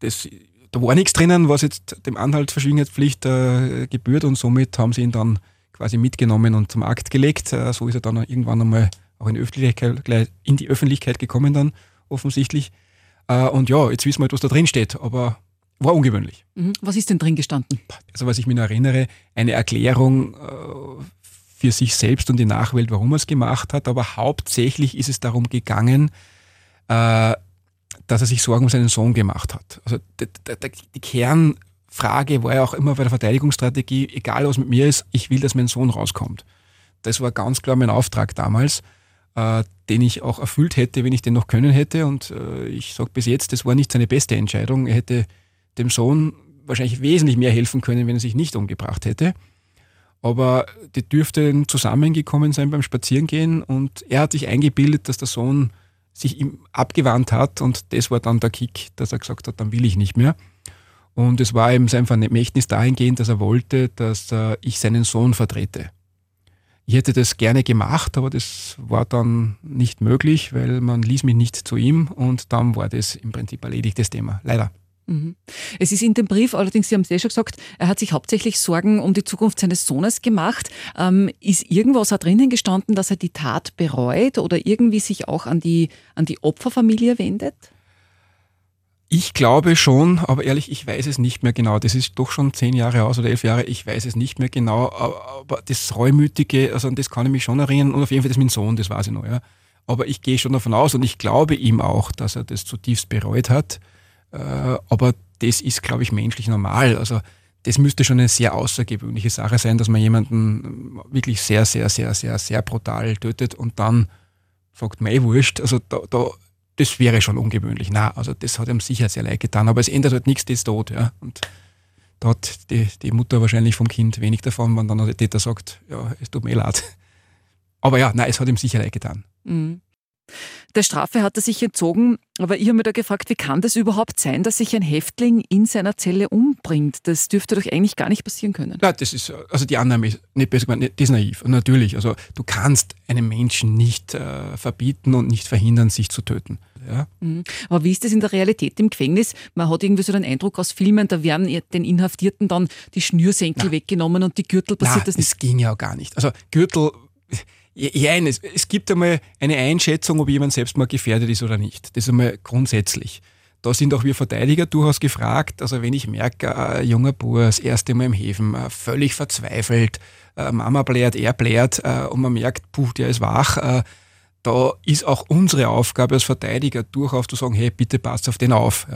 das, da war nichts drinnen, was jetzt dem Anhaltsverschwiegenheitspflicht äh, gebührt. Und somit haben sie ihn dann quasi mitgenommen und zum Akt gelegt. Äh, so ist er dann irgendwann einmal auch in Öffentlichkeit, in die Öffentlichkeit gekommen dann offensichtlich. Äh, und ja, jetzt wissen wir, was da drin steht, aber war ungewöhnlich. Mhm. Was ist denn drin gestanden? Also was ich mich noch erinnere, eine Erklärung äh, für sich selbst und die Nachwelt, warum er es gemacht hat, aber hauptsächlich ist es darum gegangen, dass er sich Sorgen um seinen Sohn gemacht hat. Also die, die, die Kern Frage war ja auch immer bei der Verteidigungsstrategie, egal was mit mir ist, ich will, dass mein Sohn rauskommt. Das war ganz klar mein Auftrag damals, äh, den ich auch erfüllt hätte, wenn ich den noch können hätte. Und äh, ich sage bis jetzt, das war nicht seine beste Entscheidung. Er hätte dem Sohn wahrscheinlich wesentlich mehr helfen können, wenn er sich nicht umgebracht hätte. Aber die dürfte zusammengekommen sein beim Spazierengehen und er hat sich eingebildet, dass der Sohn sich ihm abgewandt hat und das war dann der Kick, dass er gesagt hat, dann will ich nicht mehr. Und es war ihm sein Vermächtnis dahingehend, dass er wollte, dass äh, ich seinen Sohn vertrete. Ich hätte das gerne gemacht, aber das war dann nicht möglich, weil man ließ mich nicht zu ihm und dann war das im Prinzip erledigt, das Thema. Leider. Mhm. Es ist in dem Brief, allerdings, Sie haben es ja schon gesagt, er hat sich hauptsächlich Sorgen um die Zukunft seines Sohnes gemacht. Ähm, ist irgendwas da drinnen gestanden, dass er die Tat bereut oder irgendwie sich auch an die, an die Opferfamilie wendet? Ich glaube schon, aber ehrlich, ich weiß es nicht mehr genau. Das ist doch schon zehn Jahre aus oder elf Jahre, ich weiß es nicht mehr genau. Aber das Reumütige, also an das kann ich mich schon erinnern. Und auf jeden Fall das mit dem Sohn, das weiß ich noch. Ja. Aber ich gehe schon davon aus und ich glaube ihm auch, dass er das zutiefst bereut hat. Äh, aber das ist, glaube ich, menschlich normal. Also das müsste schon eine sehr außergewöhnliche Sache sein, dass man jemanden wirklich sehr, sehr, sehr, sehr, sehr brutal tötet und dann sagt, mei wurscht. Also da, da das wäre schon ungewöhnlich. Na, also das hat ihm sicher sehr leid getan, aber es ändert halt nichts, das ist tot. Ja. Und da hat die, die Mutter wahrscheinlich vom Kind wenig davon, wenn dann der Täter sagt, ja, es tut mir leid. Aber ja, nein, es hat ihm sicher leid getan. Mhm. Der Strafe hat er sich entzogen, aber ich habe mir da gefragt, wie kann das überhaupt sein, dass sich ein Häftling in seiner Zelle umbringt? Das dürfte doch eigentlich gar nicht passieren können. Nein, das ist, also die Annahme ist nicht besser gemeint, das ist naiv. Und natürlich, also du kannst einem Menschen nicht äh, verbieten und nicht verhindern, sich zu töten. Ja? Mhm. Aber wie ist das in der Realität im Gefängnis? Man hat irgendwie so den Eindruck aus Filmen, da werden den Inhaftierten dann die Schnürsenkel Nein. weggenommen und die Gürtel passiert Nein, das nicht. Das ging ja auch gar nicht. Also Gürtel ja, es, es gibt einmal eine Einschätzung, ob jemand selbst mal gefährdet ist oder nicht. Das ist einmal grundsätzlich. Da sind auch wir Verteidiger durchaus gefragt. Also wenn ich merke, ein junger Bub das erste Mal im Häfen, äh, völlig verzweifelt, äh, Mama blärt, er blärt äh, und man merkt, puh, der ist wach, da ist auch unsere Aufgabe als Verteidiger durchaus zu sagen, hey, bitte passt auf den auf.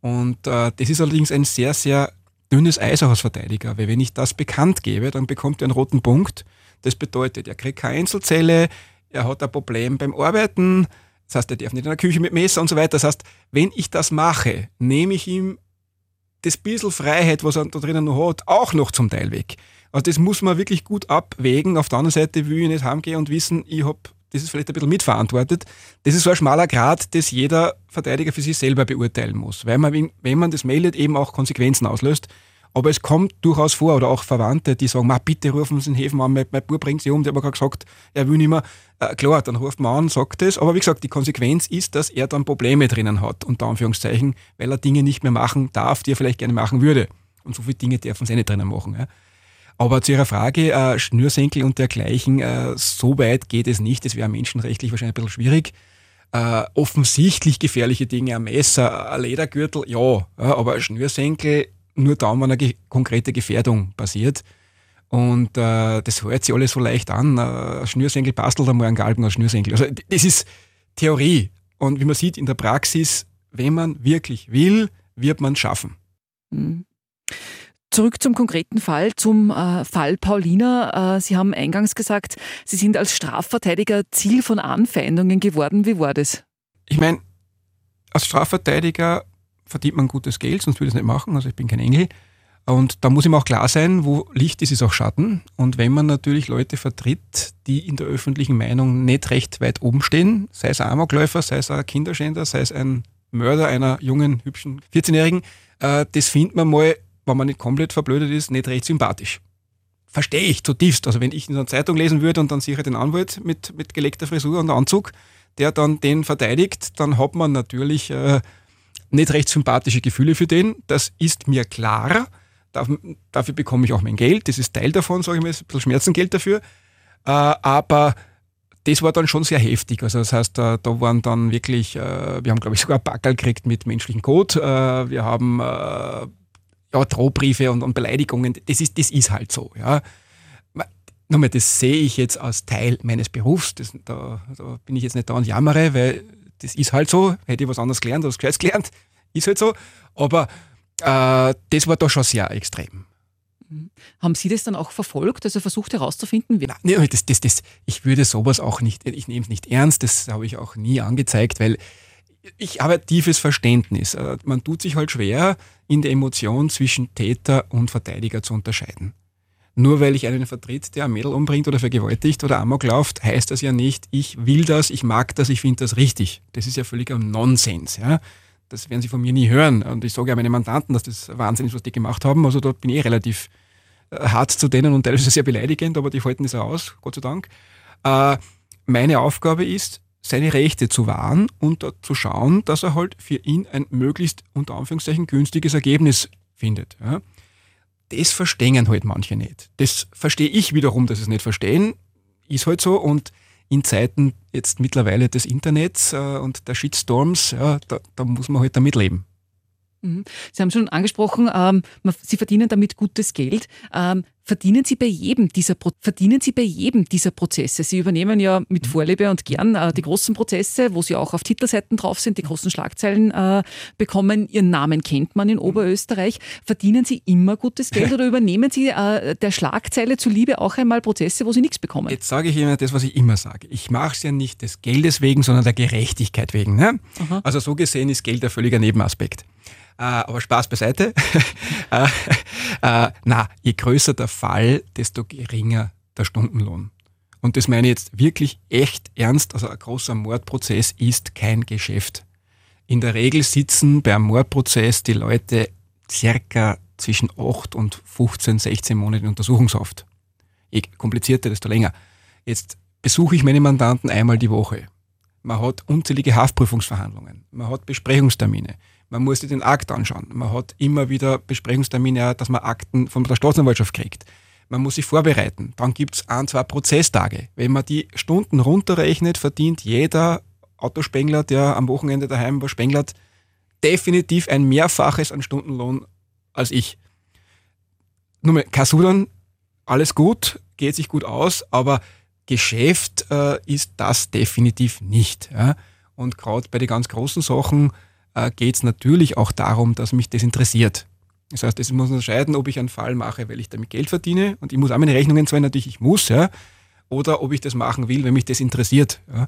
Und das ist allerdings ein sehr, sehr dünnes Eis auch als Verteidiger, weil wenn ich das bekannt gebe, dann bekommt er einen roten Punkt das bedeutet, er kriegt keine Einzelzelle, er hat ein Problem beim Arbeiten, das heißt, er darf nicht in der Küche mit Messer und so weiter. Das heißt, wenn ich das mache, nehme ich ihm das bisschen Freiheit, was er da drinnen noch hat, auch noch zum Teil weg. Also das muss man wirklich gut abwägen. Auf der anderen Seite will ich nicht heimgehen und wissen, ich habe das ist vielleicht ein bisschen mitverantwortet. Das ist so ein schmaler Grad, das jeder Verteidiger für sich selber beurteilen muss. Weil man, wenn man das meldet, eben auch Konsequenzen auslöst. Aber es kommt durchaus vor, oder auch Verwandte, die sagen, bitte rufen Sie den Häfen an, mein, mein Bub bringt sie um, der hat aber gesagt, er will nicht mehr. Äh, klar, dann ruft man an, sagt es. Aber wie gesagt, die Konsequenz ist, dass er dann Probleme drinnen hat, unter Anführungszeichen, weil er Dinge nicht mehr machen darf, die er vielleicht gerne machen würde. Und so viele Dinge darf er nicht drinnen machen. Ja. Aber zu Ihrer Frage, äh, Schnürsenkel und dergleichen, äh, so weit geht es nicht. Das wäre menschenrechtlich wahrscheinlich ein bisschen schwierig. Äh, offensichtlich gefährliche Dinge, ein Messer, ein Ledergürtel, ja, ja aber Schnürsenkel nur da, wenn eine ge konkrete Gefährdung passiert. Und äh, das hört sich alles so leicht an. Ein Schnürsenkel bastelt einmal einen Galgen aus Schnürsenkel. Also das ist Theorie. Und wie man sieht in der Praxis, wenn man wirklich will, wird man es schaffen. Mhm. Zurück zum konkreten Fall, zum äh, Fall Paulina. Äh, Sie haben eingangs gesagt, Sie sind als Strafverteidiger Ziel von Anfeindungen geworden. Wie war das? Ich meine, als Strafverteidiger verdient man gutes Geld, sonst würde ich es nicht machen. Also ich bin kein Engel. Und da muss ihm auch klar sein, wo Licht ist, ist auch Schatten. Und wenn man natürlich Leute vertritt, die in der öffentlichen Meinung nicht recht weit oben stehen, sei es ein Amokläufer, sei es ein Kinderschänder, sei es ein Mörder einer jungen, hübschen 14-Jährigen, äh, das findet man mal wenn man nicht komplett verblödet ist, nicht recht sympathisch. Verstehe ich zutiefst. Also wenn ich in einer Zeitung lesen würde und dann sehe ich den Anwalt mit, mit geleckter Frisur und Anzug, der dann den verteidigt, dann hat man natürlich äh, nicht recht sympathische Gefühle für den. Das ist mir klar. dafür bekomme ich auch mein Geld. Das ist Teil davon, sage ich mal, ein bisschen Schmerzengeld dafür. Äh, aber das war dann schon sehr heftig. Also das heißt, da, da waren dann wirklich, äh, wir haben glaube ich sogar Backel gekriegt mit menschlichem Code. Äh, wir haben äh, ja, Drohbriefe und, und Beleidigungen, das ist, das ist halt so. Ja. Nochmal, das sehe ich jetzt als Teil meines Berufs. Das, da, da, bin ich jetzt nicht da und jammere, weil das ist halt so. Hätte ich was anderes gelernt oder was Gescheites gelernt, ist halt so. Aber äh, das war da schon sehr extrem. Mhm. Haben Sie das dann auch verfolgt, also versucht herauszufinden? Wie? Nein, das, das, das, ich würde sowas auch nicht, ich nehme es nicht ernst, das habe ich auch nie angezeigt, weil ich habe ein tiefes Verständnis. Äh, man tut sich halt schwer, in der Emotion zwischen Täter und Verteidiger zu unterscheiden. Nur weil ich einen vertritt, der ein Mädel umbringt oder vergewaltigt oder Amok läuft, heißt das ja nicht, ich will das, ich mag das, ich finde das richtig. Das ist ja völliger Nonsens. Ja? Das werden Sie von mir nie hören. Und ich sage ja meinen Mandanten, dass das Wahnsinn ist, was die gemacht haben. Also da bin ich eh relativ äh, hart zu denen und teilweise sehr beleidigend, aber die halten das aus, Gott sei Dank. Äh, meine Aufgabe ist, seine Rechte zu wahren und zu schauen, dass er halt für ihn ein möglichst unter Anführungszeichen günstiges Ergebnis findet. Ja. Das verstehen halt manche nicht. Das verstehe ich wiederum, dass es nicht verstehen. Ist halt so und in Zeiten jetzt mittlerweile des Internets äh, und der Shitstorms, ja, da, da muss man halt damit leben. Mhm. Sie haben schon angesprochen, ähm, Sie verdienen damit gutes Geld. Ähm, verdienen Sie bei jedem dieser Pro verdienen Sie bei jedem dieser Prozesse? Sie übernehmen ja mit mhm. Vorliebe und gern äh, die großen Prozesse, wo Sie auch auf Titelseiten drauf sind, die großen Schlagzeilen äh, bekommen. Ihren Namen kennt man in mhm. Oberösterreich. Verdienen Sie immer gutes Geld oder übernehmen Sie äh, der Schlagzeile zuliebe auch einmal Prozesse, wo Sie nichts bekommen? Jetzt sage ich Ihnen das, was ich immer sage. Ich mache es ja nicht des Geldes wegen, sondern der Gerechtigkeit wegen. Ne? Also so gesehen ist Geld ein völliger Nebenaspekt. Äh, aber Spaß beiseite. äh, äh, na, je größer der Fall, desto geringer der Stundenlohn. Und das meine ich jetzt wirklich echt ernst. Also ein großer Mordprozess ist kein Geschäft. In der Regel sitzen beim Mordprozess die Leute circa zwischen 8 und 15, 16 Monate in Untersuchungshaft. Je komplizierter, desto länger. Jetzt besuche ich meine Mandanten einmal die Woche. Man hat unzählige Haftprüfungsverhandlungen. Man hat Besprechungstermine. Man muss sich den Akt anschauen. Man hat immer wieder Besprechungstermine, dass man Akten von der Staatsanwaltschaft kriegt. Man muss sich vorbereiten. Dann gibt es ein, zwei Prozesstage. Wenn man die Stunden runterrechnet, verdient jeder Autospengler, der am Wochenende daheim war, spenglert, definitiv ein Mehrfaches an Stundenlohn als ich. Nur mal, Kasudan, alles gut, geht sich gut aus, aber Geschäft äh, ist das definitiv nicht. Ja? Und gerade bei den ganz großen Sachen, äh, geht es natürlich auch darum, dass mich das interessiert. Das heißt, es muss unterscheiden, ob ich einen Fall mache, weil ich damit Geld verdiene und ich muss auch meine Rechnungen zahlen, natürlich ich muss, ja, oder ob ich das machen will, wenn mich das interessiert. Ja.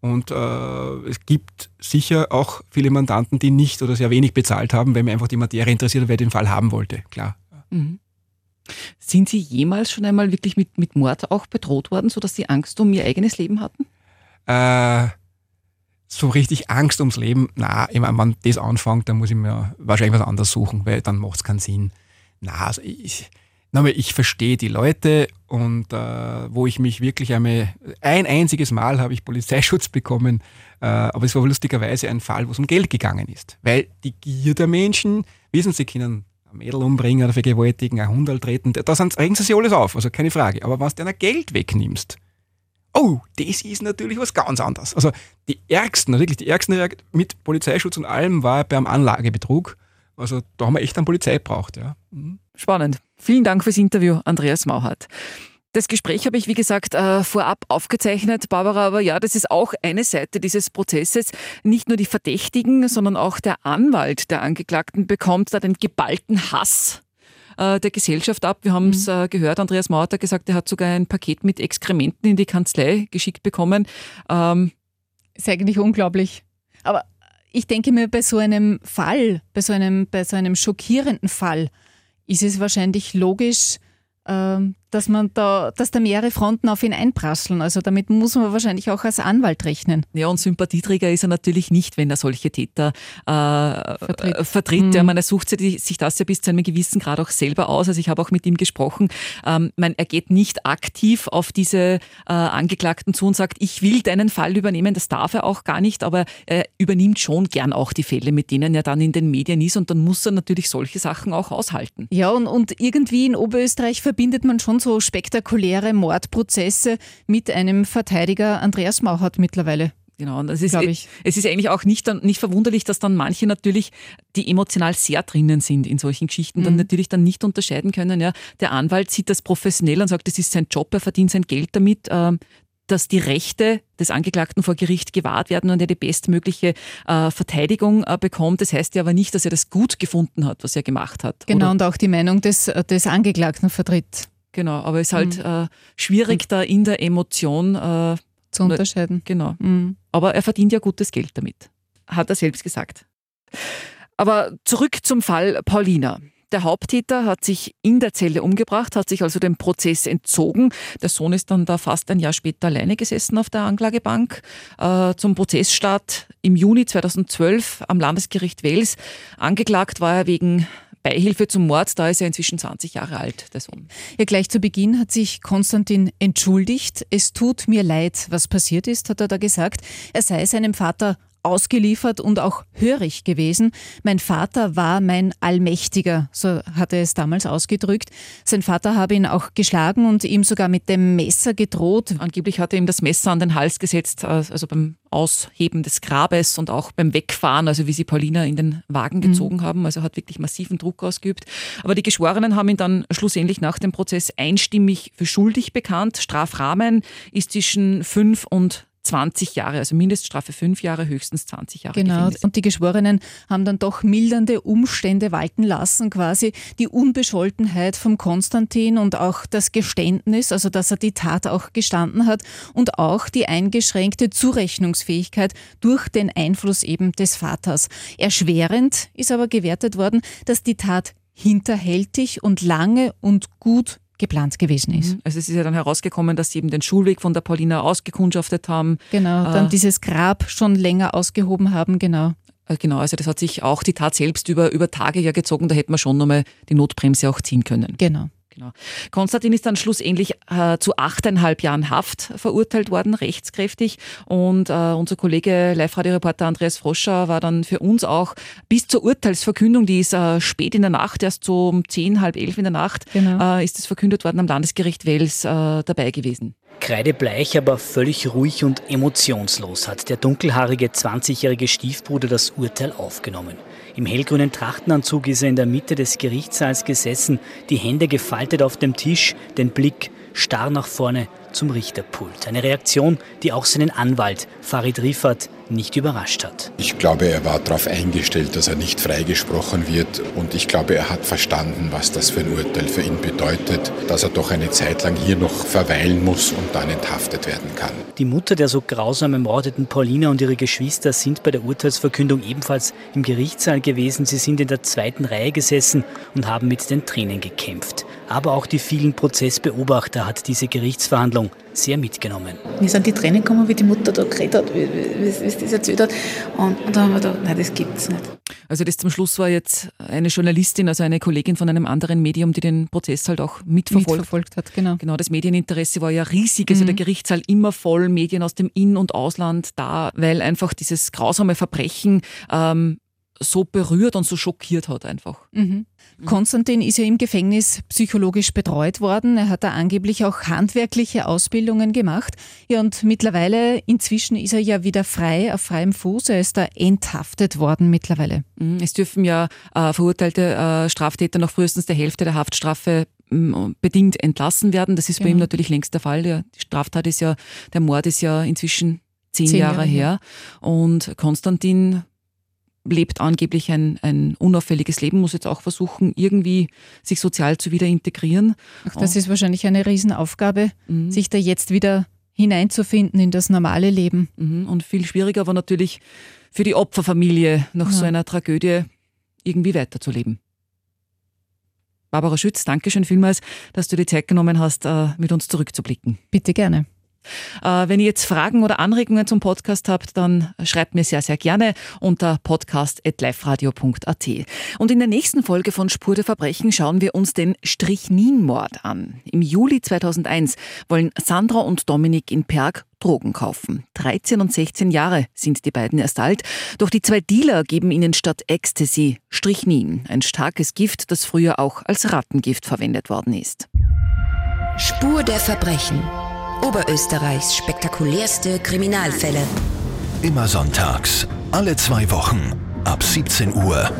Und äh, es gibt sicher auch viele Mandanten, die nicht oder sehr wenig bezahlt haben, weil mir einfach die Materie interessiert und wer den Fall haben wollte, klar. Mhm. Sind Sie jemals schon einmal wirklich mit, mit Mord auch bedroht worden, sodass Sie Angst um Ihr eigenes Leben hatten? Äh, so richtig Angst ums Leben, na, ich meine, wenn das anfängt, dann muss ich mir wahrscheinlich was anderes suchen, weil dann macht es keinen Sinn. Na, also ich, ich verstehe die Leute und äh, wo ich mich wirklich einmal, ein einziges Mal habe ich Polizeischutz bekommen, äh, aber es war lustigerweise ein Fall, wo es um Geld gegangen ist. Weil die Gier der Menschen, wissen Sie, können ein Mädel umbringen oder vergewaltigen, ein Hund treten, da regen sie sich alles auf, also keine Frage. Aber wenn du deiner Geld wegnimmst, oh, das ist natürlich was ganz anderes. Also die ärgsten, wirklich die ärgsten mit Polizeischutz und allem war beim Anlagebetrug. Also da haben wir echt eine Polizei braucht, ja. Mhm. Spannend. Vielen Dank fürs Interview, Andreas Mauhardt. Das Gespräch habe ich, wie gesagt, äh, vorab aufgezeichnet, Barbara, aber ja, das ist auch eine Seite dieses Prozesses. Nicht nur die Verdächtigen, sondern auch der Anwalt der Angeklagten bekommt da den geballten Hass der Gesellschaft ab. Wir haben es mhm. Äh, gehört, Andreas Mauer hat gesagt, er hat sogar ein Paket mit Exkrementen in die Kanzlei geschickt bekommen. Ähm, ist eigentlich unglaublich. Aber ich denke mir, bei so einem Fall, bei so einem, bei so einem schockierenden Fall, ist es wahrscheinlich logisch, ähm, dass man da, dass da mehrere Fronten auf ihn einprasseln. Also damit muss man wahrscheinlich auch als Anwalt rechnen. Ja, und Sympathieträger ist er natürlich nicht, wenn er solche Täter äh, vertritt. Äh, vertritt. Mhm. Ja, man sucht sich das ja bis zu einem gewissen Grad auch selber aus. Also ich habe auch mit ihm gesprochen. Ähm, man, er geht nicht aktiv auf diese äh, Angeklagten zu und sagt, ich will deinen Fall übernehmen. Das darf er auch gar nicht, aber er übernimmt schon gern auch die Fälle, mit denen er dann in den Medien ist. Und dann muss er natürlich solche Sachen auch aushalten. Ja, und, und irgendwie in Oberösterreich verbindet man schon so so spektakuläre Mordprozesse mit einem Verteidiger Andreas Mauchert mittlerweile. Genau, und es ist, ich. es ist eigentlich auch nicht, nicht verwunderlich, dass dann manche natürlich, die emotional sehr drinnen sind in solchen Geschichten, dann mhm. natürlich dann nicht unterscheiden können. Ja, der Anwalt sieht das professionell und sagt, das ist sein Job, er verdient sein Geld damit, ähm, dass die Rechte des Angeklagten vor Gericht gewahrt werden und er die bestmögliche äh, Verteidigung äh, bekommt. Das heißt ja aber nicht, dass er das gut gefunden hat, was er gemacht hat. Genau, oder? und auch die Meinung des, des Angeklagten vertritt. Genau, aber es ist halt mhm. äh, schwierig, da in der Emotion äh, zu unterscheiden. Genau. Mhm. Aber er verdient ja gutes Geld damit, hat er selbst gesagt. Aber zurück zum Fall Paulina. Der Haupttäter hat sich in der Zelle umgebracht, hat sich also dem Prozess entzogen. Der Sohn ist dann da fast ein Jahr später alleine gesessen auf der Anklagebank. Äh, zum Prozessstart im Juni 2012 am Landesgericht Wels. Angeklagt war er wegen Beihilfe zum Mord, da ist er inzwischen 20 Jahre alt, der Sohn. Ja, gleich zu Beginn hat sich Konstantin entschuldigt. Es tut mir leid, was passiert ist, hat er da gesagt. Er sei seinem Vater ausgeliefert und auch hörig gewesen. Mein Vater war mein Allmächtiger, so hat er es damals ausgedrückt. Sein Vater habe ihn auch geschlagen und ihm sogar mit dem Messer gedroht. Angeblich hat er ihm das Messer an den Hals gesetzt, äh, also beim Ausheben des Grabes und auch beim Wegfahren, also wie sie Paulina in den Wagen mhm. gezogen mhm. haben. Also hat wirklich massiven Druck ausgeübt. Aber die Geschworenen haben ihn dann schlussendlich nach dem Prozess einstimmig für schuldig bekannt. Strafrahmen ist zwischen fünf und 20 Jahre, also Mindeststrafe fünf Jahre, höchstens 20 Jahre. Genau, Gefängnis. und die Geschworenen haben dann doch mildernde Umstände walten lassen, quasi die Unbescholtenheit vom Konstantin und auch das Geständnis, also dass er die Tat auch gestanden hat und auch die eingeschränkte Zurechnungsfähigkeit durch den Einfluss eben des Vaters. Erschwerend ist aber gewertet worden, dass die Tat hinterhältig und lange und gut geplant gewesen ist. Mhm. Also es ist ja dann herausgekommen, dass sie eben den Schulweg von der Paulina ausgekundschaftet haben. Genau, dann äh, dieses Grab schon länger ausgehoben haben, genau. Äh, genau, also das hat sich auch die Tat selbst über, über Tage ja gezogen, da hätte man schon nochmal die Notbremse auch ziehen können. Genau. Genau. Konstantin ist dann schlussendlich äh, zu achteinhalb Jahren Haft verurteilt worden, rechtskräftig. Und äh, unser Kollege Live-Radio-Reporter Andreas Froscher war dann für uns auch bis zur Urteilsverkündung, die ist äh, spät in der Nacht, erst so um zehn, halb elf in der Nacht, genau. Äh, ist es verkündet worden am Landesgericht Wels äh, dabei gewesen. Kreidebleich, aber völlig ruhig und emotionslos hat der dunkelhaarige 20-jährige Stiefbruder das Urteil aufgenommen. Im hellgrünen Trachtenanzug ist er in der Mitte des Gerichtssaals gesessen, die Hände gefaltet auf dem Tisch, den Blick starr nach vorne zum Richterpult. Eine Reaktion, die auch seinen Anwalt Farid Rifat nicht überrascht hat. Ich glaube, er war darauf eingestellt, dass er nicht freigesprochen wird und ich glaube, er hat verstanden, was das für ein Urteil für ihn bedeutet, dass er doch eine Zeit lang hier noch verweilen muss und dann enthaftet werden kann. Die Mutter der so grausam ermordeten Paulina und ihre Geschwister sind bei der Urteilsverkündung ebenfalls im Gerichtssaal gewesen. Sie sind in der zweiten Reihe gesessen und haben mit den Tränen gekämpft. Aber auch die vielen Prozessbeobachter hat diese Gerichtsverhandlung sehr mitgenommen. Mir sind die Tränen gekommen, wie die Mutter da geredet hat, wie, wie, wie sie das erzählt hat. Und, und dann haben wir gedacht, nein, das gibt es nicht. Also das zum Schluss war jetzt eine Journalistin, also eine Kollegin von einem anderen Medium, die den Prozess halt auch mitverfolgt, mitverfolgt hat. Genau. genau, das Medieninteresse war ja riesig, also mhm. der Gerichtssaal immer voll, Medien aus dem In- und Ausland da, weil einfach dieses grausame Verbrechen ähm, so berührt und so schockiert hat einfach. Mhm. Konstantin ist ja im Gefängnis psychologisch betreut worden. Er hat da angeblich auch handwerkliche Ausbildungen gemacht. Ja, und mittlerweile, inzwischen ist er ja wieder frei, auf freiem Fuß. Er ist da enthaftet worden mittlerweile. Mhm. Es dürfen ja äh, verurteilte äh, Straftäter nach frühestens der Hälfte der Haftstrafe bedingt entlassen werden. Das ist genau. bei ihm natürlich längst der Fall. Die Straftat ist ja, der Mord ist ja inzwischen zehn, zehn Jahre, Jahre her. Und Konstantin lebt angeblich ein, ein unauffälliges Leben, muss jetzt auch versuchen, irgendwie sich sozial zu wieder integrieren. Ach, das ist wahrscheinlich eine Riesenaufgabe, mhm. sich da jetzt wieder hineinzufinden in das normale Leben. Mhm. Und viel schwieriger war natürlich für die Opferfamilie nach ja. so einer Tragödie irgendwie weiterzuleben. Barbara Schütz, danke schön vielmals, dass du die Zeit genommen hast, äh, mit uns zurückzublicken. Bitte gerne. Äh, wenn ihr jetzt Fragen oder Anregungen zum Podcast habt, dann schreibt mir sehr, sehr gerne unter podcast.liferadio.at. Und in der nächsten Folge von Spur der Verbrechen schauen wir uns den Strichnin-Mord an. Im Juli 2001 wollen Sandra und Dominik in Perg Drogen kaufen. 13 und 16 Jahre sind die beiden erst alt, doch die zwei Dealer geben ihnen statt Ecstasy Strichnin, ein starkes Gift, das früher auch als Rattengift verwendet worden ist. Spur der Verbrechen Oberösterreichs spektakulärste Kriminalfälle. Immer sonntags, alle zwei Wochen, ab 17 Uhr